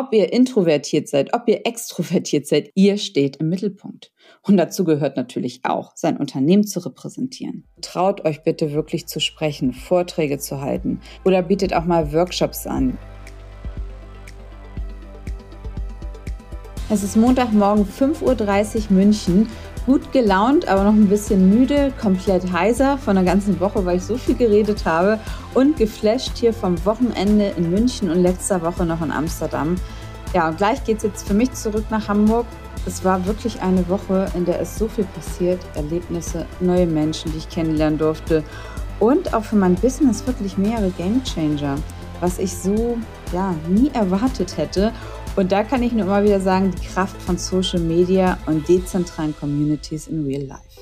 Ob ihr introvertiert seid, ob ihr extrovertiert seid, ihr steht im Mittelpunkt. Und dazu gehört natürlich auch, sein Unternehmen zu repräsentieren. Traut euch bitte wirklich zu sprechen, Vorträge zu halten oder bietet auch mal Workshops an. Es ist Montagmorgen 5.30 Uhr München. Gut gelaunt, aber noch ein bisschen müde, komplett heiser von der ganzen Woche, weil ich so viel geredet habe und geflasht hier vom Wochenende in München und letzter Woche noch in Amsterdam. Ja, und gleich geht es jetzt für mich zurück nach Hamburg es war wirklich eine Woche, in der es so viel passiert, Erlebnisse, neue Menschen, die ich kennenlernen durfte und auch für mein Business wirklich mehrere Gamechanger, was ich so ja nie erwartet hätte. Und da kann ich nur immer wieder sagen, die Kraft von Social Media und dezentralen Communities in Real Life.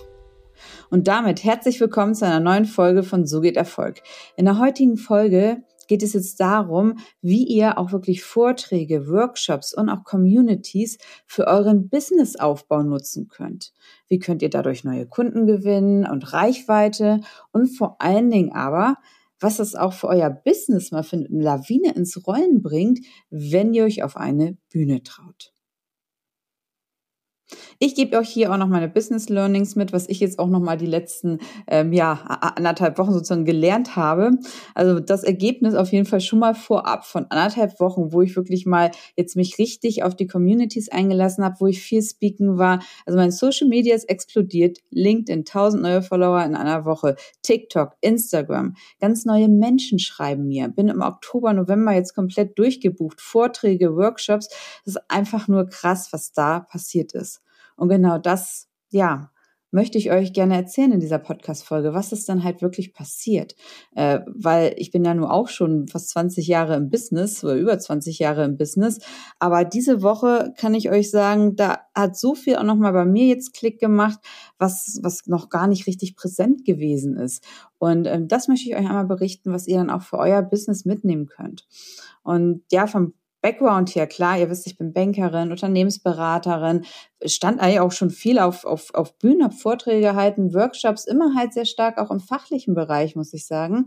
Und damit herzlich willkommen zu einer neuen Folge von So geht Erfolg. In der heutigen Folge geht es jetzt darum, wie ihr auch wirklich Vorträge, Workshops und auch Communities für euren Businessaufbau nutzen könnt. Wie könnt ihr dadurch neue Kunden gewinnen und Reichweite und vor allen Dingen aber, was es auch für euer Business mal für eine Lawine ins Rollen bringt, wenn ihr euch auf eine Bühne traut. Ich gebe euch hier auch noch meine Business Learnings mit, was ich jetzt auch noch mal die letzten ähm, ja anderthalb Wochen sozusagen gelernt habe. Also das Ergebnis auf jeden Fall schon mal vorab von anderthalb Wochen, wo ich wirklich mal jetzt mich richtig auf die Communities eingelassen habe, wo ich viel speaken war. Also mein Social Media ist explodiert, LinkedIn 1000 neue Follower in einer Woche, TikTok, Instagram, ganz neue Menschen schreiben mir. Bin im Oktober, November jetzt komplett durchgebucht, Vorträge, Workshops. Das ist einfach nur krass, was da passiert ist. Und genau das, ja, möchte ich euch gerne erzählen in dieser Podcast-Folge, was ist dann halt wirklich passiert. Äh, weil ich bin ja nur auch schon fast 20 Jahre im Business oder über 20 Jahre im Business. Aber diese Woche kann ich euch sagen, da hat so viel auch nochmal bei mir jetzt Klick gemacht, was, was noch gar nicht richtig präsent gewesen ist. Und ähm, das möchte ich euch einmal berichten, was ihr dann auch für euer Business mitnehmen könnt. Und ja, vom Background hier, klar, ihr wisst, ich bin Bankerin, Unternehmensberaterin, stand eigentlich auch schon viel auf, auf, auf Bühnen, habe Vorträge gehalten, Workshops, immer halt sehr stark auch im fachlichen Bereich, muss ich sagen.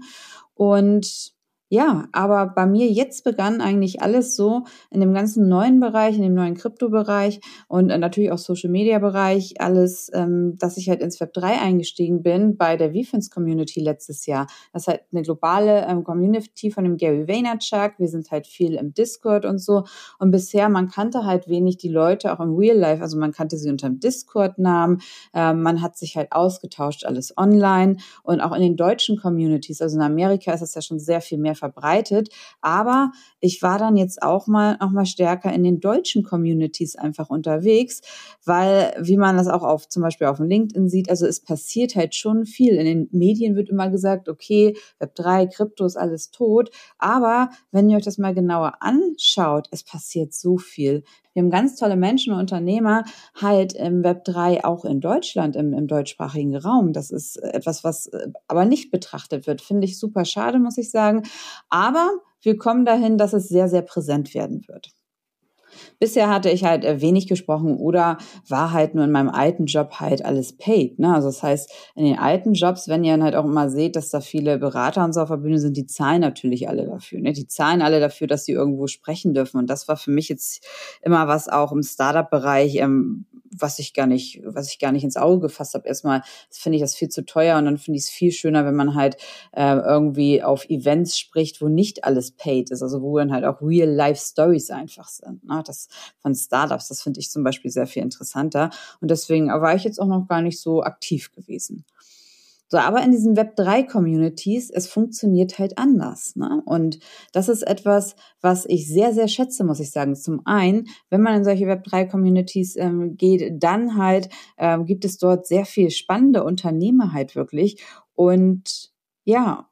Und ja, aber bei mir jetzt begann eigentlich alles so in dem ganzen neuen Bereich, in dem neuen Kryptobereich und äh, natürlich auch Social Media Bereich, alles, ähm, dass ich halt ins Web 3 eingestiegen bin bei der VFins Community letztes Jahr. Das ist halt eine globale ähm, Community von dem Gary Vaynerchuk. Wir sind halt viel im Discord und so. Und bisher, man kannte halt wenig die Leute auch im Real Life. Also man kannte sie unter dem Discord-Namen. Ähm, man hat sich halt ausgetauscht, alles online und auch in den deutschen Communities. Also in Amerika ist es ja schon sehr viel mehr verbreitet. Aber ich war dann jetzt auch mal noch mal stärker in den deutschen Communities einfach unterwegs, weil wie man das auch auf zum Beispiel auf dem LinkedIn sieht, also es passiert halt schon viel. In den Medien wird immer gesagt, okay, Web 3, Krypto ist alles tot. Aber wenn ihr euch das mal genauer anschaut, es passiert so viel. Wir haben ganz tolle Menschen und Unternehmer halt im Web 3 auch in Deutschland, im, im deutschsprachigen Raum. Das ist etwas, was äh, aber nicht betrachtet wird. Finde ich super schade, muss ich sagen. Aber wir kommen dahin, dass es sehr, sehr präsent werden wird. Bisher hatte ich halt äh, wenig gesprochen oder war halt nur in meinem alten Job halt alles paid. Ne? Also das heißt, in den alten Jobs, wenn ihr dann halt auch immer seht, dass da viele Berater und so auf der Bühne sind, die zahlen natürlich alle dafür. Ne? Die zahlen alle dafür, dass sie irgendwo sprechen dürfen. Und das war für mich jetzt immer was auch im Startup-Bereich, ähm, was ich gar nicht, was ich gar nicht ins Auge gefasst habe. Erstmal finde ich das viel zu teuer und dann finde ich es viel schöner, wenn man halt äh, irgendwie auf Events spricht, wo nicht alles paid ist, also wo dann halt auch Real-Life-Stories einfach sind. Ne? Das von Startups, das finde ich zum Beispiel sehr viel interessanter. Und deswegen war ich jetzt auch noch gar nicht so aktiv gewesen. So, aber in diesen Web3-Communities, es funktioniert halt anders. Ne? Und das ist etwas, was ich sehr, sehr schätze, muss ich sagen. Zum einen, wenn man in solche Web3-Communities ähm, geht, dann halt ähm, gibt es dort sehr viel spannende Unternehmer halt wirklich. Und ja,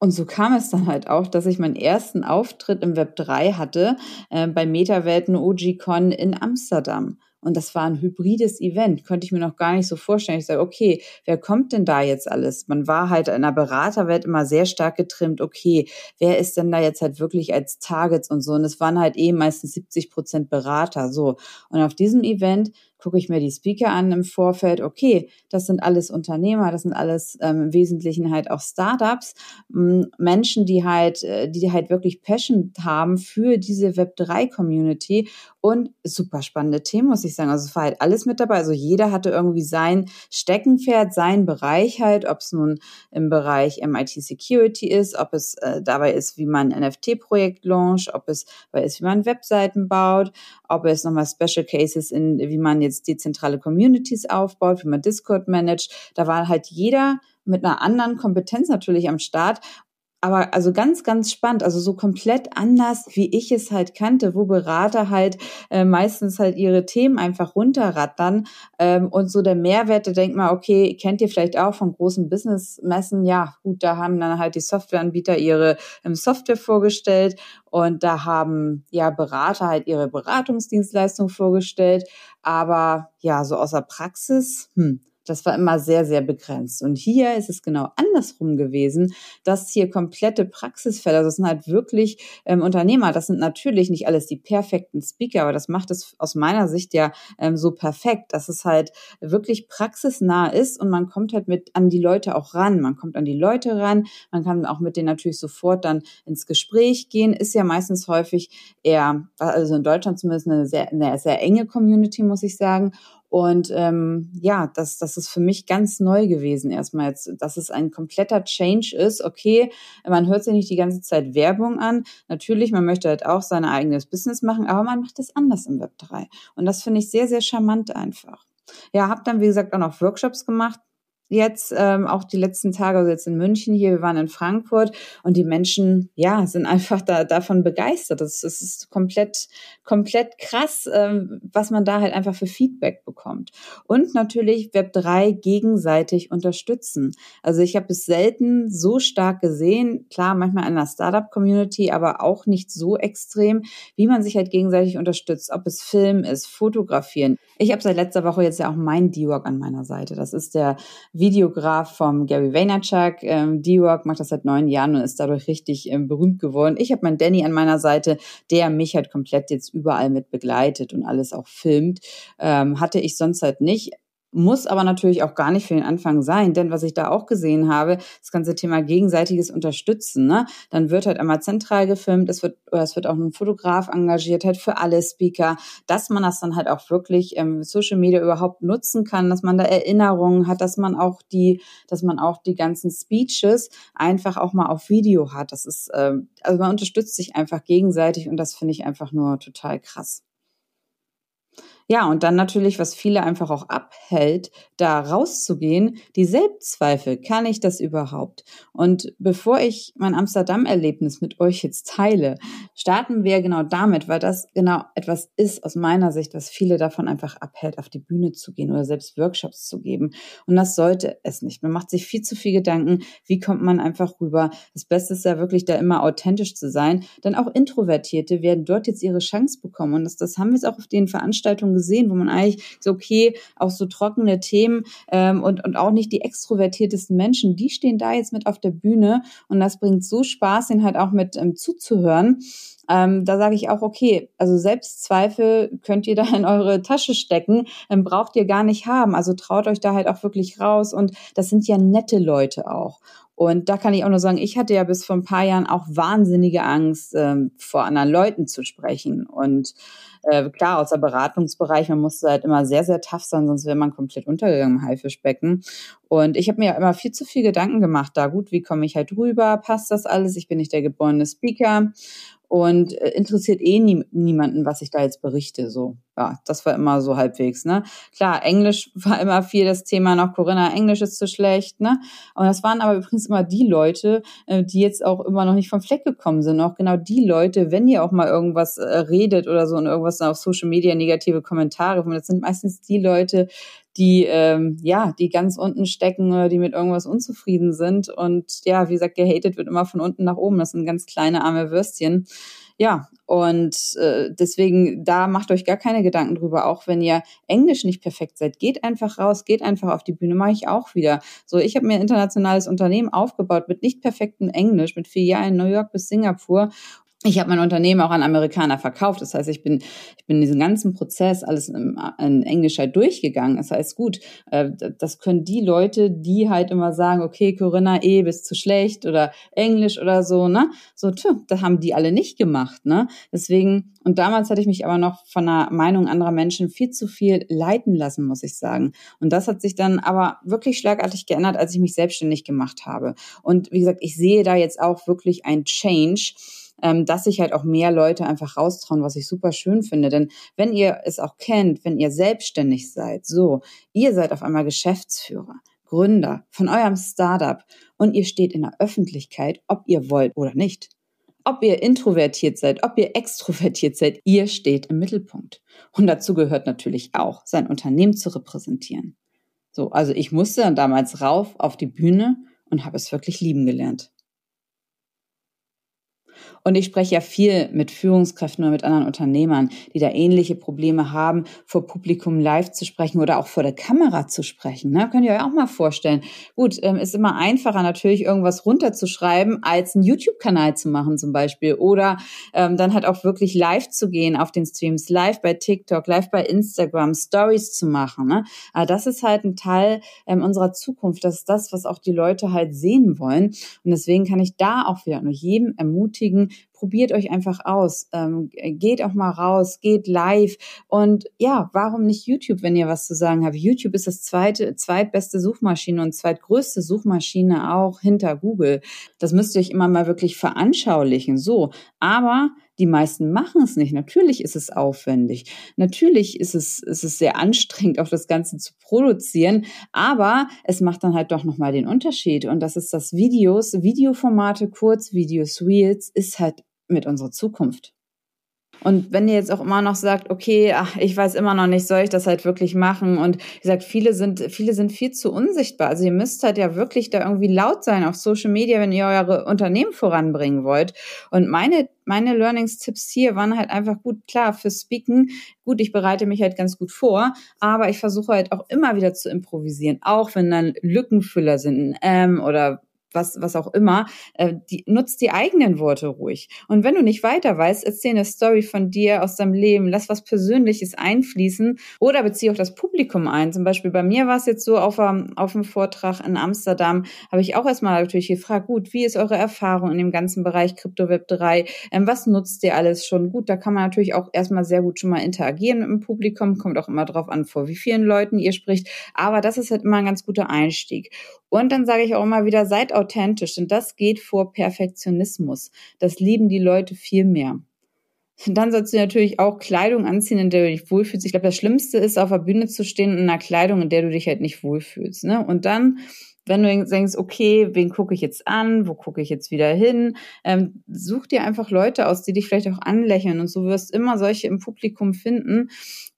und so kam es dann halt auch, dass ich meinen ersten Auftritt im Web 3 hatte äh, bei Metawelten OG-Con in Amsterdam. Und das war ein hybrides Event, konnte ich mir noch gar nicht so vorstellen. Ich sage, okay, wer kommt denn da jetzt alles? Man war halt in der Beraterwelt immer sehr stark getrimmt, okay, wer ist denn da jetzt halt wirklich als Targets und so? Und es waren halt eh meistens 70 Prozent Berater, so. Und auf diesem Event gucke ich mir die Speaker an im Vorfeld, okay, das sind alles Unternehmer, das sind alles ähm, im Wesentlichen halt auch Startups, Menschen, die halt, äh, die halt wirklich Passion haben für diese Web3-Community und super spannende Themen, muss ich sagen. Also es war halt alles mit dabei. Also jeder hatte irgendwie sein Steckenpferd, seinen Bereich halt, ob es nun im Bereich MIT Security ist, ob es äh, dabei ist, wie man NFT-Projekt launcht, ob es dabei ist, wie man Webseiten baut, ob es nochmal Special Cases in, wie man jetzt dezentrale Communities aufbaut, wie man Discord managt. Da war halt jeder mit einer anderen Kompetenz natürlich am Start. Aber also ganz, ganz spannend, also so komplett anders, wie ich es halt kannte, wo Berater halt äh, meistens halt ihre Themen einfach runterrattern ähm, und so der Mehrwert, da denkt man, okay, kennt ihr vielleicht auch von großen Businessmessen, ja gut, da haben dann halt die Softwareanbieter ihre ähm, Software vorgestellt und da haben ja Berater halt ihre Beratungsdienstleistung vorgestellt, aber ja, so außer Praxis, hm, das war immer sehr, sehr begrenzt. Und hier ist es genau andersrum gewesen, dass hier komplette Praxisfälle, also das sind halt wirklich ähm, Unternehmer, das sind natürlich nicht alles die perfekten Speaker, aber das macht es aus meiner Sicht ja ähm, so perfekt, dass es halt wirklich praxisnah ist und man kommt halt mit an die Leute auch ran. Man kommt an die Leute ran, man kann auch mit denen natürlich sofort dann ins Gespräch gehen, ist ja meistens häufig eher, also in Deutschland zumindest eine sehr, eine sehr enge Community, muss ich sagen. Und ähm, ja, das, das ist für mich ganz neu gewesen erstmal jetzt, dass es ein kompletter Change ist. Okay, man hört sich nicht die ganze Zeit Werbung an. Natürlich, man möchte halt auch sein eigenes Business machen, aber man macht es anders im Web 3. Und das finde ich sehr, sehr charmant einfach. Ja, habe dann, wie gesagt, auch noch Workshops gemacht jetzt ähm, auch die letzten Tage, also jetzt in München hier, wir waren in Frankfurt und die Menschen, ja, sind einfach da davon begeistert. Das, das ist komplett, komplett krass, ähm, was man da halt einfach für Feedback bekommt. Und natürlich Web 3 gegenseitig unterstützen. Also ich habe es selten so stark gesehen, klar, manchmal in der Startup-Community, aber auch nicht so extrem, wie man sich halt gegenseitig unterstützt, ob es Film ist, Fotografieren. Ich habe seit letzter Woche jetzt ja auch mein D-Work an meiner Seite. Das ist der Videograf vom Gary Vaynerchuk. Ähm, D-Work macht das seit neun Jahren und ist dadurch richtig ähm, berühmt geworden. Ich habe meinen Danny an meiner Seite, der mich halt komplett jetzt überall mit begleitet und alles auch filmt. Ähm, hatte ich sonst halt nicht. Muss aber natürlich auch gar nicht für den Anfang sein, denn was ich da auch gesehen habe, das ganze Thema gegenseitiges Unterstützen, ne? Dann wird halt einmal zentral gefilmt, es wird, es wird auch ein Fotograf engagiert, halt für alle Speaker, dass man das dann halt auch wirklich ähm, Social Media überhaupt nutzen kann, dass man da Erinnerungen hat, dass man auch die, dass man auch die ganzen Speeches einfach auch mal auf Video hat. Das ist, ähm, also man unterstützt sich einfach gegenseitig und das finde ich einfach nur total krass. Ja, und dann natürlich, was viele einfach auch abhält, da rauszugehen, die Selbstzweifel. Kann ich das überhaupt? Und bevor ich mein Amsterdam-Erlebnis mit euch jetzt teile, starten wir genau damit, weil das genau etwas ist aus meiner Sicht, was viele davon einfach abhält, auf die Bühne zu gehen oder selbst Workshops zu geben. Und das sollte es nicht. Man macht sich viel zu viel Gedanken, wie kommt man einfach rüber. Das Beste ist ja wirklich da immer authentisch zu sein, denn auch Introvertierte werden dort jetzt ihre Chance bekommen. Und das, das haben wir jetzt auch auf den Veranstaltungen gesehen, wo man eigentlich so, okay, auch so trockene Themen ähm, und, und auch nicht die extrovertiertesten Menschen, die stehen da jetzt mit auf der Bühne und das bringt so Spaß, den halt auch mit ähm, zuzuhören. Ähm, da sage ich auch, okay, also Selbstzweifel könnt ihr da in eure Tasche stecken, ähm, braucht ihr gar nicht haben. Also traut euch da halt auch wirklich raus und das sind ja nette Leute auch. Und da kann ich auch nur sagen, ich hatte ja bis vor ein paar Jahren auch wahnsinnige Angst, ähm, vor anderen Leuten zu sprechen. Und äh, klar, aus der Beratungsbereich, man musste halt immer sehr, sehr tough sein, sonst wäre man komplett untergegangen im Haifischbecken. Und ich habe mir immer viel zu viel Gedanken gemacht, da gut, wie komme ich halt rüber, passt das alles, ich bin nicht der geborene Speaker und äh, interessiert eh nie, niemanden, was ich da jetzt berichte. So, ja, das war immer so halbwegs. Ne, klar, Englisch war immer viel das Thema. Noch Corinna, Englisch ist zu schlecht. Ne, und das waren aber übrigens immer die Leute, äh, die jetzt auch immer noch nicht vom Fleck gekommen sind. Auch genau die Leute, wenn ihr auch mal irgendwas äh, redet oder so und irgendwas auf Social Media negative Kommentare, das sind meistens die Leute, die ähm, ja, die ganz unten stecken die mit irgendwas unzufrieden sind. Und ja, wie gesagt, gehatet wird immer von unten nach oben. Das sind ganz kleine arme Würstchen. Ja, und äh, deswegen, da macht euch gar keine Gedanken drüber, auch wenn ihr Englisch nicht perfekt seid. Geht einfach raus, geht einfach auf die Bühne, mache ich auch wieder. So, ich habe mir ein internationales Unternehmen aufgebaut mit nicht perfektem Englisch, mit Jahren in New York bis Singapur ich habe mein Unternehmen auch an Amerikaner verkauft. Das heißt, ich bin, ich bin diesen ganzen Prozess alles in, in Englisch halt durchgegangen. Das heißt, gut, äh, das können die Leute, die halt immer sagen, okay, Corinna, eh, bist zu schlecht oder Englisch oder so, ne? So, tja, das haben die alle nicht gemacht, ne? Deswegen, und damals hatte ich mich aber noch von der Meinung anderer Menschen viel zu viel leiten lassen, muss ich sagen. Und das hat sich dann aber wirklich schlagartig geändert, als ich mich selbstständig gemacht habe. Und wie gesagt, ich sehe da jetzt auch wirklich ein Change ähm, dass sich halt auch mehr Leute einfach raustrauen, was ich super schön finde. Denn wenn ihr es auch kennt, wenn ihr selbstständig seid, so, ihr seid auf einmal Geschäftsführer, Gründer von eurem Startup und ihr steht in der Öffentlichkeit, ob ihr wollt oder nicht. Ob ihr introvertiert seid, ob ihr extrovertiert seid, ihr steht im Mittelpunkt. Und dazu gehört natürlich auch, sein Unternehmen zu repräsentieren. So, also ich musste dann damals rauf auf die Bühne und habe es wirklich lieben gelernt. Und ich spreche ja viel mit Führungskräften oder mit anderen Unternehmern, die da ähnliche Probleme haben, vor Publikum live zu sprechen oder auch vor der Kamera zu sprechen. Ne? Könnt ihr euch auch mal vorstellen. Gut, ähm, ist immer einfacher natürlich irgendwas runterzuschreiben, als einen YouTube-Kanal zu machen zum Beispiel. Oder ähm, dann halt auch wirklich live zu gehen auf den Streams, live bei TikTok, live bei Instagram, Stories zu machen. Ne? Aber das ist halt ein Teil ähm, unserer Zukunft. Das ist das, was auch die Leute halt sehen wollen. Und deswegen kann ich da auch wieder nur jedem ermutigen, ermutigen, probiert euch einfach aus, ähm, geht auch mal raus, geht live und ja, warum nicht YouTube, wenn ihr was zu sagen habt? YouTube ist das zweite, zweitbeste Suchmaschine und zweitgrößte Suchmaschine auch hinter Google. Das müsst ihr euch immer mal wirklich veranschaulichen. So, aber die meisten machen es nicht. Natürlich ist es aufwendig. Natürlich ist es, ist es sehr anstrengend, auch das Ganze zu produzieren. Aber es macht dann halt doch nochmal den Unterschied. Und das ist das Videos, Videoformate, Kurzvideos, Reels, ist halt mit unserer Zukunft. Und wenn ihr jetzt auch immer noch sagt, okay, ach, ich weiß immer noch nicht, soll ich das halt wirklich machen? Und wie gesagt, viele sind, viele sind viel zu unsichtbar. Also ihr müsst halt ja wirklich da irgendwie laut sein auf Social Media, wenn ihr eure Unternehmen voranbringen wollt. Und meine, meine Learnings-Tipps hier waren halt einfach gut, klar, für Speaken. Gut, ich bereite mich halt ganz gut vor, aber ich versuche halt auch immer wieder zu improvisieren, auch wenn dann Lückenfüller sind, ähm, oder was, was auch immer, äh, die, nutzt die eigenen Worte ruhig. Und wenn du nicht weiter weißt, erzähl eine Story von dir aus deinem Leben, lass was Persönliches einfließen oder bezieh auch das Publikum ein. Zum Beispiel bei mir war es jetzt so auf, auf einem Vortrag in Amsterdam, habe ich auch erstmal natürlich gefragt, gut, wie ist eure Erfahrung in dem ganzen Bereich Crypto Web 3? Ähm, was nutzt ihr alles schon? Gut, da kann man natürlich auch erstmal sehr gut schon mal interagieren mit dem Publikum, kommt auch immer drauf an, vor wie vielen Leuten ihr spricht. Aber das ist halt immer ein ganz guter Einstieg. Und dann sage ich auch immer wieder, seid authentisch, denn das geht vor Perfektionismus. Das lieben die Leute viel mehr. Dann sollst du natürlich auch Kleidung anziehen, in der du dich wohlfühlst. Ich glaube, das Schlimmste ist, auf der Bühne zu stehen in einer Kleidung, in der du dich halt nicht wohlfühlst. Ne? Und dann wenn du denkst, okay, wen gucke ich jetzt an, wo gucke ich jetzt wieder hin, ähm, such dir einfach Leute aus, die dich vielleicht auch anlächeln und so wirst immer solche im Publikum finden.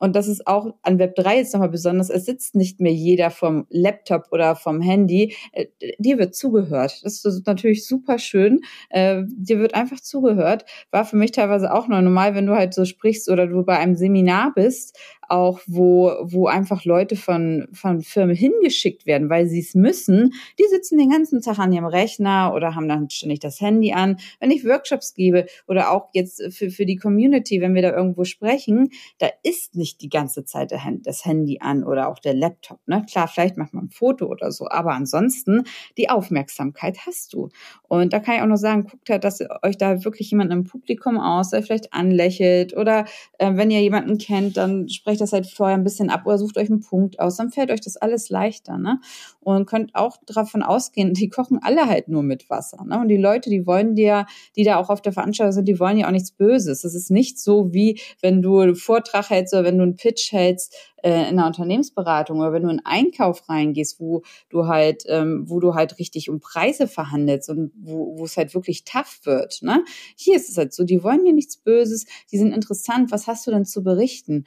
Und das ist auch an Web 3 jetzt nochmal besonders. Es sitzt nicht mehr jeder vom Laptop oder vom Handy. Äh, dir wird zugehört. Das ist natürlich super schön. Äh, dir wird einfach zugehört. War für mich teilweise auch noch normal, wenn du halt so sprichst oder du bei einem Seminar bist, auch, wo, wo einfach Leute von, von Firmen hingeschickt werden, weil sie es müssen. Die sitzen den ganzen Tag an ihrem Rechner oder haben dann ständig das Handy an. Wenn ich Workshops gebe oder auch jetzt für, für die Community, wenn wir da irgendwo sprechen, da ist nicht die ganze Zeit das Handy an oder auch der Laptop. Ne? Klar, vielleicht macht man ein Foto oder so, aber ansonsten die Aufmerksamkeit hast du. Und da kann ich auch noch sagen, guckt halt, dass euch da wirklich jemand im Publikum aus, der vielleicht anlächelt oder äh, wenn ihr jemanden kennt, dann sprecht das halt vorher ein bisschen ab oder sucht euch einen Punkt aus, dann fällt euch das alles leichter, ne? Und könnt auch davon ausgehen, die kochen alle halt nur mit Wasser, ne? Und die Leute, die wollen dir, die da auch auf der Veranstaltung sind, die wollen ja auch nichts Böses. Es ist nicht so wie, wenn du einen Vortrag hältst oder wenn du einen Pitch hältst, äh, in einer Unternehmensberatung oder wenn du in Einkauf reingehst, wo du halt, ähm, wo du halt richtig um Preise verhandelst und wo, es halt wirklich tough wird. Ne? Hier ist es halt so, die wollen dir nichts Böses, die sind interessant, was hast du denn zu berichten?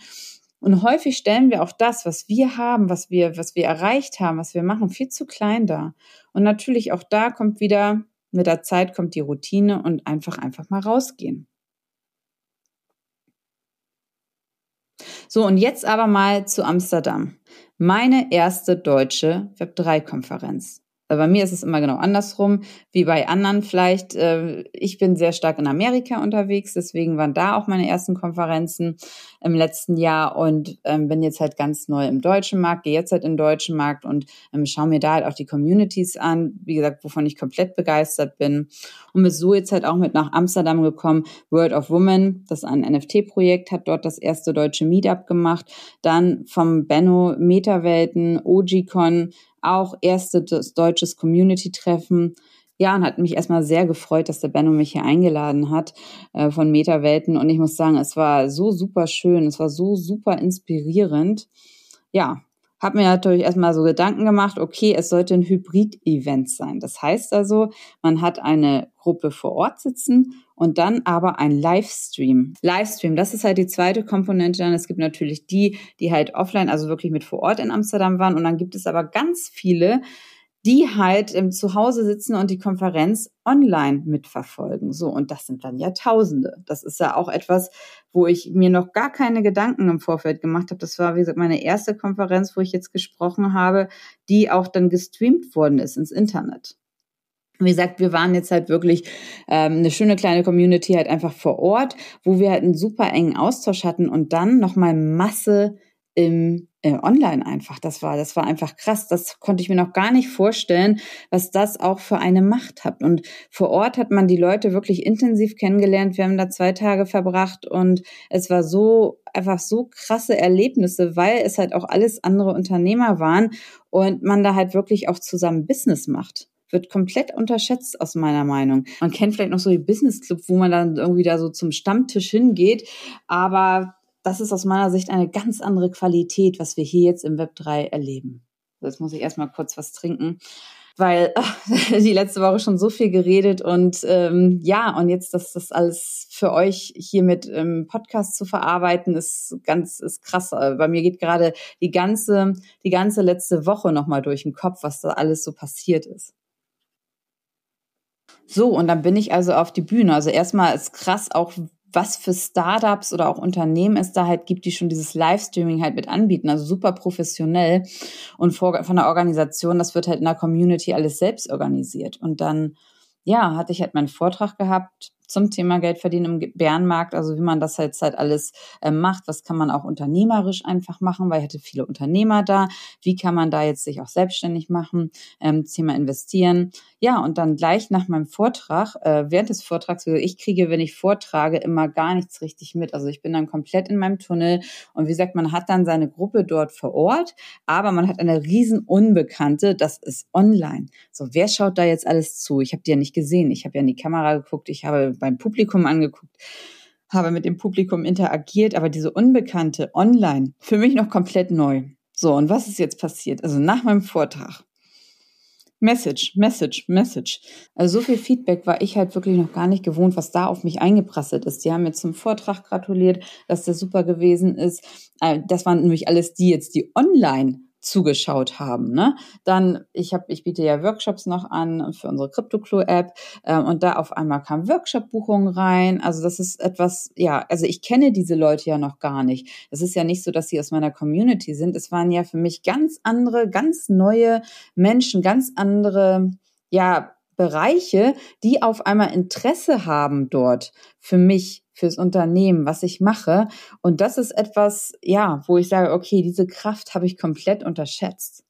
Und häufig stellen wir auch das, was wir haben, was wir, was wir erreicht haben, was wir machen, viel zu klein dar. Und natürlich auch da kommt wieder, mit der Zeit kommt die Routine und einfach, einfach mal rausgehen. So, und jetzt aber mal zu Amsterdam. Meine erste deutsche Web3-Konferenz. Weil bei mir ist es immer genau andersrum, wie bei anderen vielleicht. Äh, ich bin sehr stark in Amerika unterwegs, deswegen waren da auch meine ersten Konferenzen im letzten Jahr und ähm, bin jetzt halt ganz neu im deutschen Markt, gehe jetzt halt den deutschen Markt und ähm, schaue mir da halt auch die Communities an, wie gesagt, wovon ich komplett begeistert bin. Und bin so jetzt halt auch mit nach Amsterdam gekommen. World of Women, das ist ein NFT-Projekt, hat dort das erste deutsche Meetup gemacht. Dann vom Benno Metawelten, OGCon, auch erstes deutsches Community-Treffen. Ja, und hat mich erstmal sehr gefreut, dass der Benno mich hier eingeladen hat äh, von Metawelten. Und ich muss sagen, es war so super schön, es war so super inspirierend. Ja, habe mir natürlich erstmal so Gedanken gemacht, okay, es sollte ein Hybrid-Event sein. Das heißt also, man hat eine Gruppe vor Ort sitzen und dann aber ein Livestream. Livestream, das ist halt die zweite Komponente. Dann es gibt natürlich die, die halt offline, also wirklich mit vor Ort in Amsterdam waren. Und dann gibt es aber ganz viele, die halt im Zuhause sitzen und die Konferenz online mitverfolgen. So, und das sind dann ja Tausende. Das ist ja auch etwas, wo ich mir noch gar keine Gedanken im Vorfeld gemacht habe. Das war, wie gesagt, meine erste Konferenz, wo ich jetzt gesprochen habe, die auch dann gestreamt worden ist ins Internet. Wie gesagt, wir waren jetzt halt wirklich ähm, eine schöne kleine Community halt einfach vor Ort, wo wir halt einen super engen Austausch hatten und dann nochmal Masse im äh, online einfach. Das war, das war einfach krass. Das konnte ich mir noch gar nicht vorstellen, was das auch für eine Macht hat. Und vor Ort hat man die Leute wirklich intensiv kennengelernt. Wir haben da zwei Tage verbracht und es war so einfach so krasse Erlebnisse, weil es halt auch alles andere Unternehmer waren und man da halt wirklich auch zusammen Business macht wird komplett unterschätzt aus meiner Meinung. Man kennt vielleicht noch so die Business Club, wo man dann irgendwie da so zum Stammtisch hingeht, aber das ist aus meiner Sicht eine ganz andere Qualität, was wir hier jetzt im Web 3 erleben. Jetzt muss ich erstmal kurz was trinken, weil ach, die letzte Woche schon so viel geredet und ähm, ja, und jetzt das, das alles für euch hier mit ähm, Podcast zu verarbeiten, ist ganz ist krass. Äh, bei mir geht gerade die ganze, die ganze letzte Woche nochmal durch den Kopf, was da alles so passiert ist. So, und dann bin ich also auf die Bühne. Also erstmal ist krass auch, was für Startups oder auch Unternehmen es da halt gibt, die schon dieses Livestreaming halt mit anbieten. Also super professionell und von der Organisation, das wird halt in der Community alles selbst organisiert. Und dann, ja, hatte ich halt meinen Vortrag gehabt zum Thema Geld verdienen im Bärenmarkt, also wie man das jetzt halt alles äh, macht, was kann man auch unternehmerisch einfach machen, weil ich hatte viele Unternehmer da, wie kann man da jetzt sich auch selbstständig machen, ähm, Thema investieren. Ja, und dann gleich nach meinem Vortrag, äh, während des Vortrags, also ich kriege, wenn ich vortrage, immer gar nichts richtig mit. Also ich bin dann komplett in meinem Tunnel und wie gesagt, man hat dann seine Gruppe dort vor Ort, aber man hat eine riesen Unbekannte, das ist online. So, wer schaut da jetzt alles zu? Ich habe die ja nicht gesehen, ich habe ja in die Kamera geguckt, ich habe beim Publikum angeguckt, habe mit dem Publikum interagiert, aber diese Unbekannte online, für mich noch komplett neu. So, und was ist jetzt passiert? Also nach meinem Vortrag. Message, Message, Message. Also so viel Feedback war ich halt wirklich noch gar nicht gewohnt, was da auf mich eingeprasselt ist. Die haben mir zum Vortrag gratuliert, dass der super gewesen ist. Äh, das waren nämlich alles die jetzt, die online zugeschaut haben. Ne? Dann, ich habe, ich biete ja Workshops noch an für unsere CryptoClue-App äh, und da auf einmal kam Workshop-Buchungen rein. Also das ist etwas, ja, also ich kenne diese Leute ja noch gar nicht. Es ist ja nicht so, dass sie aus meiner Community sind. Es waren ja für mich ganz andere, ganz neue Menschen, ganz andere, ja, Bereiche, die auf einmal Interesse haben dort für mich fürs Unternehmen, was ich mache. Und das ist etwas, ja, wo ich sage, okay, diese Kraft habe ich komplett unterschätzt.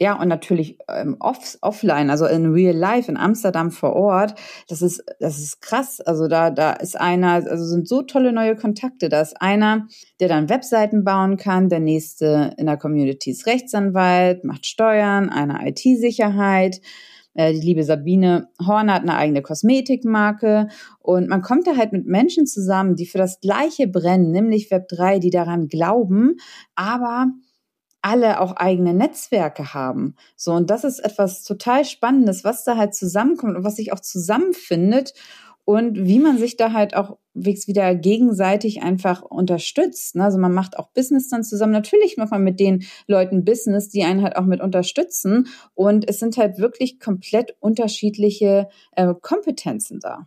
Ja, und natürlich ähm, off, offline, also in real life in Amsterdam vor Ort, das ist, das ist krass. Also da, da ist einer, also sind so tolle neue Kontakte. Da ist einer, der dann Webseiten bauen kann, der nächste in der Community ist Rechtsanwalt, macht Steuern, eine IT-Sicherheit. Äh, die liebe Sabine Horn hat eine eigene Kosmetikmarke und man kommt da halt mit Menschen zusammen, die für das Gleiche brennen, nämlich Web 3, die daran glauben, aber alle auch eigene Netzwerke haben. So, und das ist etwas total Spannendes, was da halt zusammenkommt und was sich auch zusammenfindet und wie man sich da halt auch wieder gegenseitig einfach unterstützt. Ne? Also man macht auch Business dann zusammen. Natürlich macht man mit den Leuten Business, die einen halt auch mit unterstützen. Und es sind halt wirklich komplett unterschiedliche äh, Kompetenzen da.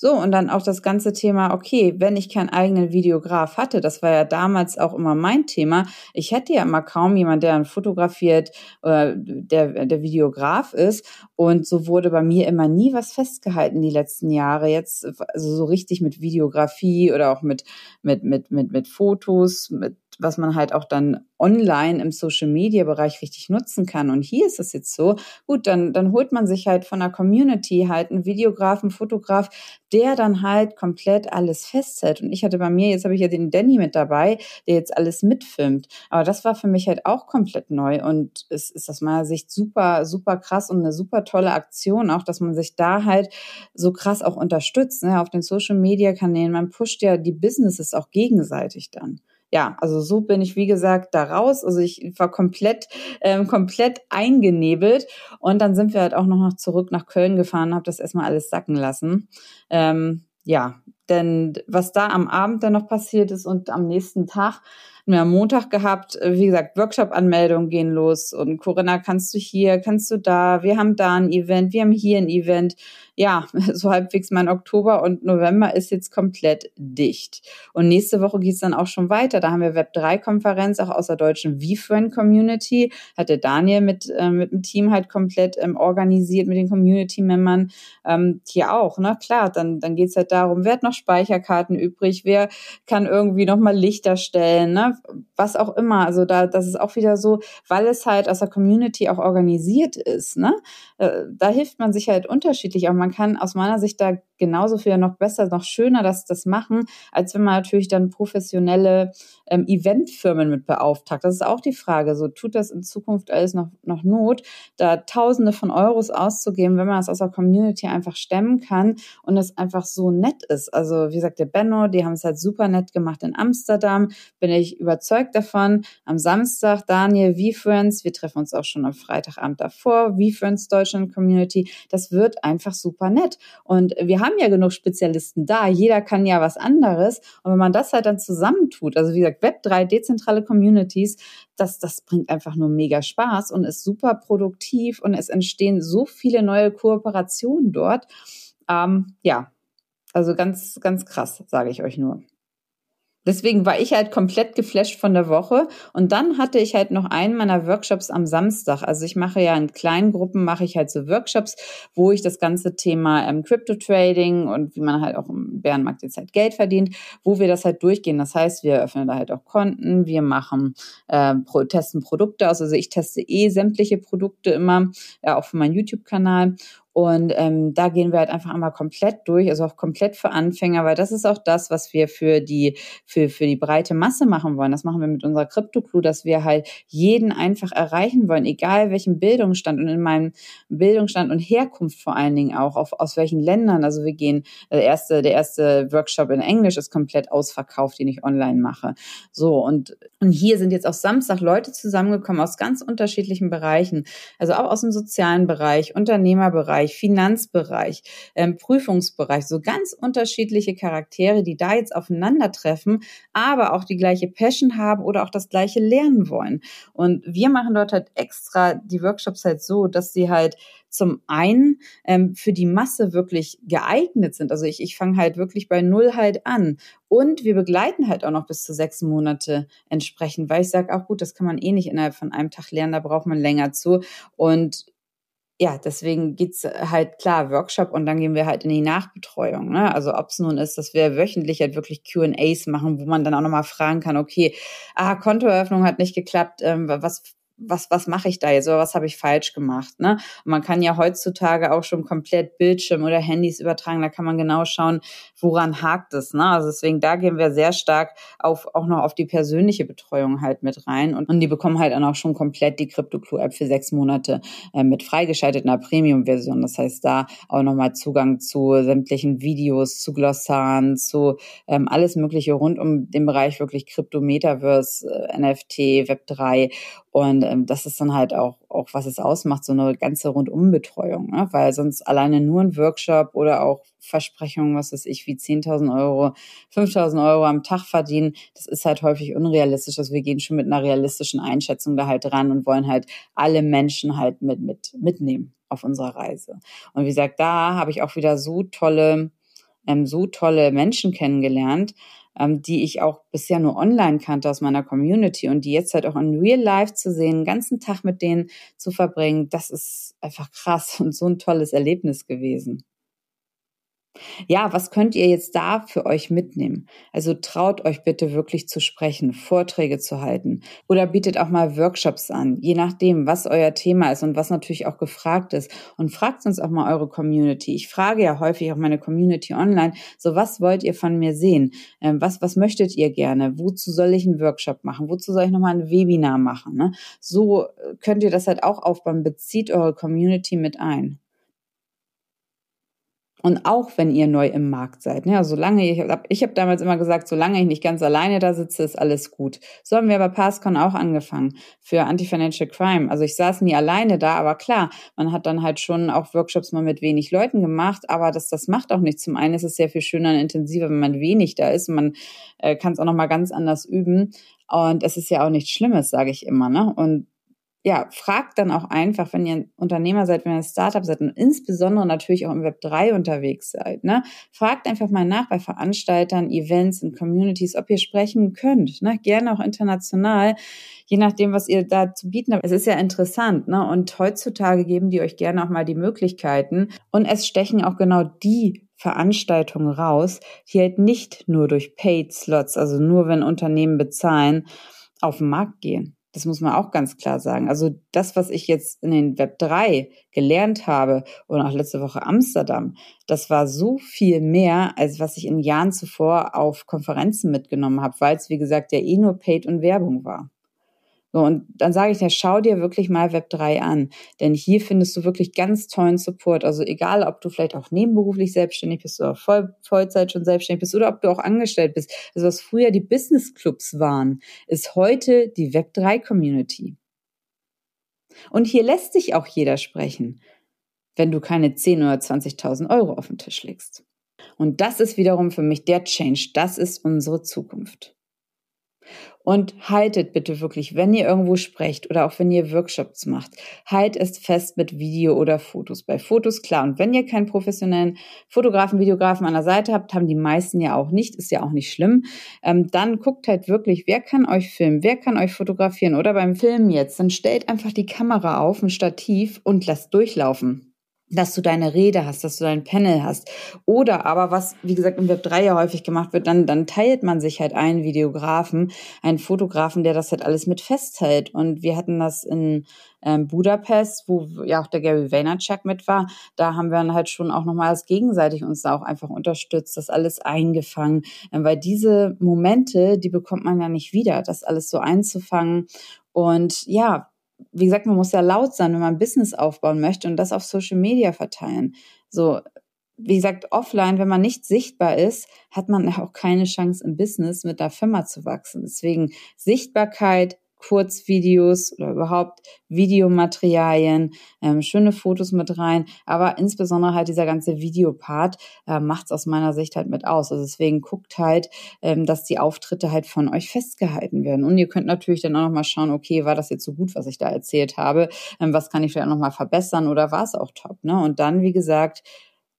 So, und dann auch das ganze Thema, okay, wenn ich keinen eigenen Videograf hatte, das war ja damals auch immer mein Thema, ich hätte ja immer kaum jemand, der fotografiert oder der, der Videograf ist. Und so wurde bei mir immer nie was festgehalten die letzten Jahre. Jetzt, also so richtig mit Videografie oder auch mit, mit, mit, mit, mit Fotos, mit was man halt auch dann online im Social Media Bereich richtig nutzen kann. Und hier ist es jetzt so, gut, dann, dann holt man sich halt von der Community halt einen Videografen, Fotograf, der dann halt komplett alles festhält. Und ich hatte bei mir, jetzt habe ich ja den Danny mit dabei, der jetzt alles mitfilmt. Aber das war für mich halt auch komplett neu und es ist aus meiner Sicht super, super krass und eine super tolle Aktion auch, dass man sich da halt so krass auch unterstützt, ne, auf den Social Media Kanälen. Man pusht ja die Businesses auch gegenseitig dann ja, also so bin ich, wie gesagt, da raus. Also ich war komplett, ähm, komplett eingenebelt. Und dann sind wir halt auch noch zurück nach Köln gefahren, habe das erstmal alles sacken lassen. Ähm, ja, denn was da am Abend dann noch passiert ist und am nächsten Tag, wir haben Montag gehabt, wie gesagt, Workshop-Anmeldungen gehen los und Corinna, kannst du hier, kannst du da, wir haben da ein Event, wir haben hier ein Event ja, so halbwegs mein Oktober und November ist jetzt komplett dicht. Und nächste Woche geht's dann auch schon weiter. Da haben wir Web3-Konferenz, auch aus der deutschen vFriend-Community. Hat der Daniel mit, äh, mit dem Team halt komplett ähm, organisiert, mit den Community-Membern. Ähm, hier auch, ne? Klar, dann, dann geht's halt darum, wer hat noch Speicherkarten übrig, wer kann irgendwie nochmal Lichter stellen, ne? Was auch immer. Also da, das ist auch wieder so, weil es halt aus der Community auch organisiert ist, ne? Äh, da hilft man sich halt unterschiedlich auch. Man kann aus meiner Sicht da genauso viel noch besser, noch schöner das, das machen, als wenn man natürlich dann professionelle ähm, Eventfirmen mit beauftragt. Das ist auch die Frage. So tut das in Zukunft alles noch, noch Not, da Tausende von Euros auszugeben, wenn man es aus der Community einfach stemmen kann und es einfach so nett ist. Also wie gesagt, der Benno, die haben es halt super nett gemacht in Amsterdam. Bin ich überzeugt davon. Am Samstag Daniel, V-Friends, wir treffen uns auch schon am Freitagabend davor, V-Friends Deutschland Community. Das wird einfach super nett. Und wir haben ja genug Spezialisten da. Jeder kann ja was anderes. Und wenn man das halt dann zusammentut, also wie gesagt, Web3, dezentrale Communities, das, das bringt einfach nur mega Spaß und ist super produktiv und es entstehen so viele neue Kooperationen dort. Ähm, ja, also ganz, ganz krass, sage ich euch nur. Deswegen war ich halt komplett geflasht von der Woche. Und dann hatte ich halt noch einen meiner Workshops am Samstag. Also ich mache ja in kleinen Gruppen, mache ich halt so Workshops, wo ich das ganze Thema ähm, Crypto Trading und wie man halt auch im Bärenmarkt jetzt halt Geld verdient, wo wir das halt durchgehen. Das heißt, wir öffnen da halt auch Konten, wir machen, äh, testen Produkte aus. Also ich teste eh sämtliche Produkte immer, ja, auch für meinen YouTube-Kanal. Und ähm, da gehen wir halt einfach einmal komplett durch, also auch komplett für Anfänger, weil das ist auch das, was wir für die, für, für die breite Masse machen wollen. Das machen wir mit unserer Crypto-Crew, dass wir halt jeden einfach erreichen wollen, egal welchen Bildungsstand und in meinem Bildungsstand und Herkunft vor allen Dingen auch, auf, aus welchen Ländern. Also wir gehen, der erste, der erste Workshop in Englisch ist komplett ausverkauft, den ich online mache. So, und, und hier sind jetzt auch Samstag Leute zusammengekommen aus ganz unterschiedlichen Bereichen, also auch aus dem sozialen Bereich, Unternehmerbereich, Bereich, Finanzbereich, ähm, Prüfungsbereich, so ganz unterschiedliche Charaktere, die da jetzt aufeinandertreffen, aber auch die gleiche Passion haben oder auch das gleiche lernen wollen. Und wir machen dort halt extra die Workshops halt so, dass sie halt zum einen ähm, für die Masse wirklich geeignet sind. Also ich, ich fange halt wirklich bei Null halt an. Und wir begleiten halt auch noch bis zu sechs Monate entsprechend, weil ich sage auch gut, das kann man eh nicht innerhalb von einem Tag lernen, da braucht man länger zu. Und ja, deswegen geht's halt klar Workshop und dann gehen wir halt in die Nachbetreuung. Ne? Also ob es nun ist, dass wir wöchentlich halt wirklich Q&As machen, wo man dann auch nochmal fragen kann, okay, ah, Kontoeröffnung hat nicht geklappt, ähm, was was, was mache ich da jetzt oder was habe ich falsch gemacht. Ne? Und man kann ja heutzutage auch schon komplett Bildschirm oder Handys übertragen, da kann man genau schauen, woran hakt es. Ne? Also deswegen, da gehen wir sehr stark auf, auch noch auf die persönliche Betreuung halt mit rein. Und, und die bekommen halt dann auch schon komplett die Crypto Clue App für sechs Monate äh, mit freigeschaltet Premium-Version. Das heißt, da auch nochmal Zugang zu sämtlichen Videos, zu Glossaren, zu ähm, alles Mögliche rund um den Bereich wirklich Crypto, Metaverse, äh, NFT, Web3 und ähm, das ist dann halt auch, auch, was es ausmacht, so eine ganze Rundumbetreuung, ne? weil sonst alleine nur ein Workshop oder auch Versprechungen, was weiß ich, wie 10.000 Euro, 5.000 Euro am Tag verdienen, das ist halt häufig unrealistisch. Also wir gehen schon mit einer realistischen Einschätzung da halt dran und wollen halt alle Menschen halt mit, mit mitnehmen auf unserer Reise. Und wie gesagt, da habe ich auch wieder so tolle ähm, so tolle Menschen kennengelernt, ähm, die ich auch bisher nur online kannte aus meiner Community und die jetzt halt auch in Real Life zu sehen, den ganzen Tag mit denen zu verbringen, das ist einfach krass und so ein tolles Erlebnis gewesen. Ja, was könnt ihr jetzt da für euch mitnehmen? Also traut euch bitte wirklich zu sprechen, Vorträge zu halten oder bietet auch mal Workshops an, je nachdem, was euer Thema ist und was natürlich auch gefragt ist. Und fragt uns auch mal eure Community. Ich frage ja häufig auch meine Community online, so was wollt ihr von mir sehen? Ähm, was, was möchtet ihr gerne? Wozu soll ich einen Workshop machen? Wozu soll ich nochmal ein Webinar machen? Ne? So äh, könnt ihr das halt auch aufbauen. Bezieht eure Community mit ein. Und auch wenn ihr neu im Markt seid, ne, also solange ich habe ich hab damals immer gesagt, solange ich nicht ganz alleine da sitze, ist alles gut. So haben wir bei Passcon auch angefangen für Anti-Financial Crime. Also ich saß nie alleine da, aber klar, man hat dann halt schon auch Workshops mal mit wenig Leuten gemacht, aber das, das macht auch nichts. Zum einen ist es sehr viel schöner und intensiver, wenn man wenig da ist. Man äh, kann es auch nochmal ganz anders üben. Und es ist ja auch nichts Schlimmes, sage ich immer. Ne? Und ja, fragt dann auch einfach, wenn ihr ein Unternehmer seid, wenn ihr ein Startup seid und insbesondere natürlich auch im Web 3 unterwegs seid, ne? Fragt einfach mal nach bei Veranstaltern, Events und Communities, ob ihr sprechen könnt, ne? Gerne auch international, je nachdem, was ihr da zu bieten habt. Es ist ja interessant, ne? Und heutzutage geben die euch gerne auch mal die Möglichkeiten und es stechen auch genau die Veranstaltungen raus, die halt nicht nur durch Paid Slots, also nur wenn Unternehmen bezahlen, auf den Markt gehen. Das muss man auch ganz klar sagen. Also das, was ich jetzt in den Web 3 gelernt habe und auch letzte Woche Amsterdam, das war so viel mehr, als was ich in Jahren zuvor auf Konferenzen mitgenommen habe, weil es, wie gesagt, ja eh nur Paid und Werbung war. So, und dann sage ich dir, schau dir wirklich mal Web3 an. Denn hier findest du wirklich ganz tollen Support. Also egal, ob du vielleicht auch nebenberuflich selbstständig bist oder voll, Vollzeit schon selbstständig bist oder ob du auch angestellt bist. Also was früher die Business Clubs waren, ist heute die Web3 Community. Und hier lässt sich auch jeder sprechen, wenn du keine 10 oder 20.000 Euro auf den Tisch legst. Und das ist wiederum für mich der Change. Das ist unsere Zukunft. Und haltet bitte wirklich, wenn ihr irgendwo sprecht oder auch wenn ihr Workshops macht, halt es fest mit Video oder Fotos. Bei Fotos klar. Und wenn ihr keinen professionellen Fotografen, Videografen an der Seite habt, haben die meisten ja auch nicht, ist ja auch nicht schlimm, ähm, dann guckt halt wirklich, wer kann euch filmen, wer kann euch fotografieren oder beim Filmen jetzt, dann stellt einfach die Kamera auf, ein Stativ und lasst durchlaufen dass du deine Rede hast, dass du dein Panel hast. Oder aber, was, wie gesagt, im Web 3 ja häufig gemacht wird, dann, dann teilt man sich halt einen Videografen, einen Fotografen, der das halt alles mit festhält. Und wir hatten das in ähm, Budapest, wo ja auch der Gary Vaynerchuk mit war. Da haben wir dann halt schon auch nochmal das gegenseitig uns da auch einfach unterstützt, das alles eingefangen. Ähm, weil diese Momente, die bekommt man ja nicht wieder, das alles so einzufangen. Und ja, wie gesagt, man muss ja laut sein, wenn man ein Business aufbauen möchte und das auf Social Media verteilen. So, wie gesagt, offline, wenn man nicht sichtbar ist, hat man auch keine Chance im Business mit der Firma zu wachsen. Deswegen Sichtbarkeit, Kurzvideos oder überhaupt Videomaterialien, ähm, schöne Fotos mit rein, aber insbesondere halt dieser ganze Videopart äh, macht es aus meiner Sicht halt mit aus. Also deswegen guckt halt, ähm, dass die Auftritte halt von euch festgehalten werden. Und ihr könnt natürlich dann auch nochmal schauen, okay, war das jetzt so gut, was ich da erzählt habe? Ähm, was kann ich vielleicht nochmal verbessern oder war es auch top? Ne? Und dann, wie gesagt,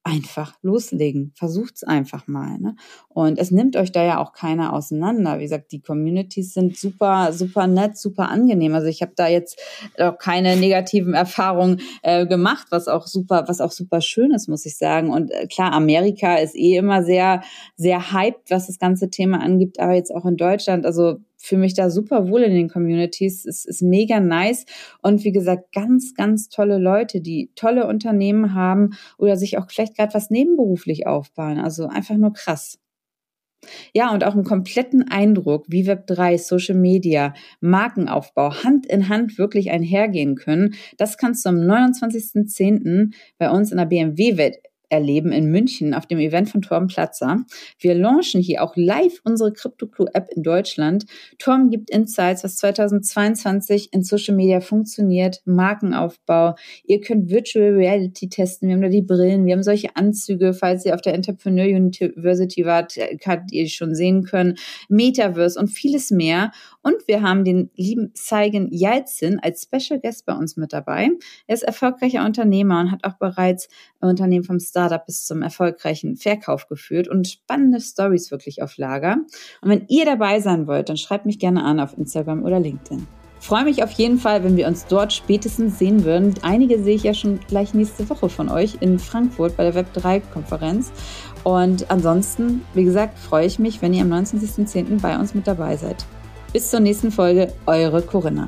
einfach loslegen. Versucht's einfach mal. Ne? Und es nimmt euch da ja auch keiner auseinander. Wie gesagt, die Communities sind super, super nett, super angenehm. Also ich habe da jetzt auch keine negativen Erfahrungen äh, gemacht, was auch super, was auch super schön ist, muss ich sagen. Und äh, klar, Amerika ist eh immer sehr, sehr hyped, was das ganze Thema angibt, aber jetzt auch in Deutschland. Also fühle mich da super wohl in den Communities. Es ist mega nice. Und wie gesagt, ganz, ganz tolle Leute, die tolle Unternehmen haben oder sich auch vielleicht gerade was nebenberuflich aufbauen. Also einfach nur krass. Ja, und auch einen kompletten Eindruck, wie Web3, Social Media, Markenaufbau Hand in Hand wirklich einhergehen können. Das kannst du am 29.10. bei uns in der BMW-Welt erleben in München auf dem Event von Torben Platzer. Wir launchen hier auch live unsere CryptoClue-App in Deutschland. Torben gibt Insights, was 2022 in Social Media funktioniert, Markenaufbau. Ihr könnt Virtual Reality testen. Wir haben da die Brillen, wir haben solche Anzüge, falls ihr auf der Entrepreneur University wart, könnt ihr schon sehen können. Metaverse und vieles mehr. Und wir haben den lieben Seigen Jalzin als Special Guest bei uns mit dabei. Er ist erfolgreicher Unternehmer und hat auch bereits Unternehmen vom Start Startup bis zum erfolgreichen Verkauf geführt und spannende Stories wirklich auf Lager. Und wenn ihr dabei sein wollt, dann schreibt mich gerne an auf Instagram oder LinkedIn. Freue mich auf jeden Fall, wenn wir uns dort spätestens sehen würden. Einige sehe ich ja schon gleich nächste Woche von euch in Frankfurt bei der Web3-Konferenz. Und ansonsten, wie gesagt, freue ich mich, wenn ihr am 29.10. bei uns mit dabei seid. Bis zur nächsten Folge, eure Corinna.